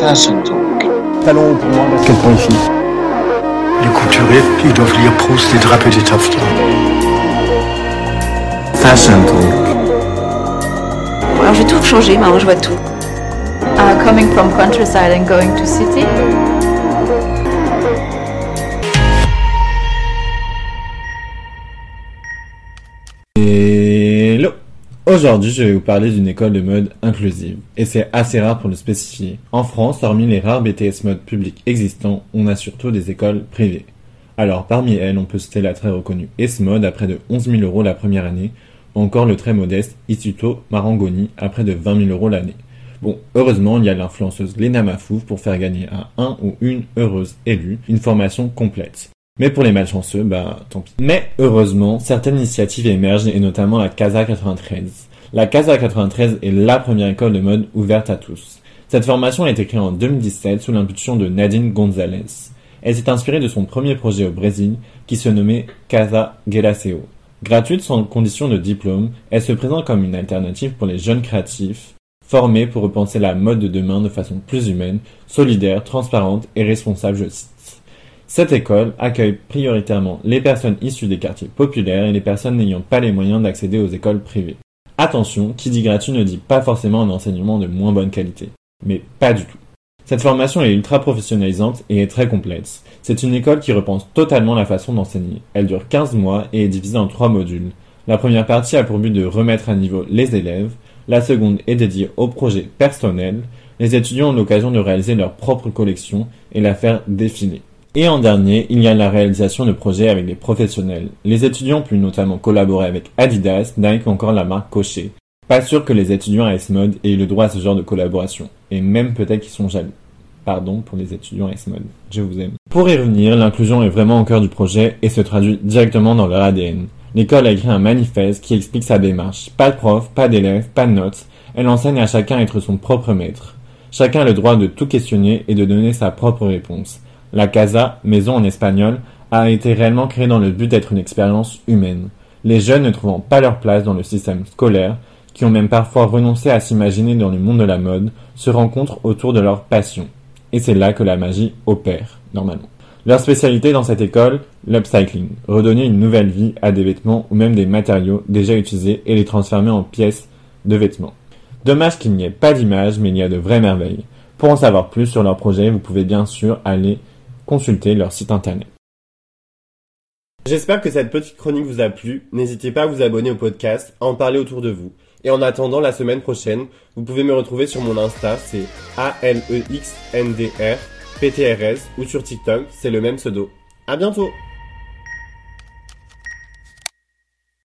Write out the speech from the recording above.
Fashion Talk. Talons pour moi, basket pour les filles. Les couturiers, ils doivent lire Proust et draper des taffetas. Fashion Talk. Alors j'ai tout changé, maintenant je vois tout. Uh, coming from countryside and going to city? Hello Aujourd'hui, je vais vous parler d'une école de mode inclusive, et c'est assez rare pour le spécifier. En France, hormis les rares BTS mode publics existants, on a surtout des écoles privées. Alors, parmi elles, on peut citer la très reconnue S-Mode à près de 11 000 euros la première année, ou encore le très modeste Ituto Marangoni à près de 20 000 euros l'année. Bon, heureusement, il y a l'influenceuse Lena Mafouf pour faire gagner à un ou une heureuse élue une formation complète. Mais pour les malchanceux, bah tant pis. Mais heureusement, certaines initiatives émergent et notamment la Casa 93. La Casa 93 est la première école de mode ouverte à tous. Cette formation a été créée en 2017 sous l'impulsion de Nadine Gonzalez. Elle s'est inspirée de son premier projet au Brésil qui se nommait Casa Gelaceo. Gratuite sans condition de diplôme, elle se présente comme une alternative pour les jeunes créatifs formés pour repenser la mode de demain de façon plus humaine, solidaire, transparente et responsable, je cite. Cette école accueille prioritairement les personnes issues des quartiers populaires et les personnes n'ayant pas les moyens d'accéder aux écoles privées. Attention, qui dit gratuit ne dit pas forcément un enseignement de moins bonne qualité. Mais pas du tout. Cette formation est ultra professionnalisante et est très complète. C'est une école qui repense totalement la façon d'enseigner. Elle dure 15 mois et est divisée en trois modules. La première partie a pour but de remettre à niveau les élèves, la seconde est dédiée au projet personnel, les étudiants ont l'occasion de réaliser leur propre collection et la faire défiler. Et en dernier, il y a la réalisation de projets avec des professionnels. Les étudiants ont pu notamment collaborer avec Adidas, Nike ou encore la marque Cochet. Pas sûr que les étudiants à S-Mode aient eu le droit à ce genre de collaboration. Et même peut-être qu'ils sont jaloux. Pardon pour les étudiants à S-Mode. Je vous aime. Pour y revenir, l'inclusion est vraiment au cœur du projet et se traduit directement dans leur ADN. L'école a écrit un manifeste qui explique sa démarche. Pas de prof, pas d'élèves, pas de notes. Elle enseigne à chacun à être son propre maître. Chacun a le droit de tout questionner et de donner sa propre réponse. La casa, maison en espagnol, a été réellement créée dans le but d'être une expérience humaine. Les jeunes ne trouvant pas leur place dans le système scolaire, qui ont même parfois renoncé à s'imaginer dans le monde de la mode, se rencontrent autour de leur passion. Et c'est là que la magie opère, normalement. Leur spécialité dans cette école, l'upcycling, redonner une nouvelle vie à des vêtements ou même des matériaux déjà utilisés et les transformer en pièces de vêtements. Dommage qu'il n'y ait pas d'image, mais il y a de vraies merveilles. Pour en savoir plus sur leur projet, vous pouvez bien sûr aller consulter leur site internet. J'espère que cette petite chronique vous a plu. N'hésitez pas à vous abonner au podcast, à en parler autour de vous. Et en attendant la semaine prochaine, vous pouvez me retrouver sur mon Insta, c'est A-L-E-X-N-D-R, P-T-R-S, ou sur TikTok, c'est le même pseudo. À bientôt!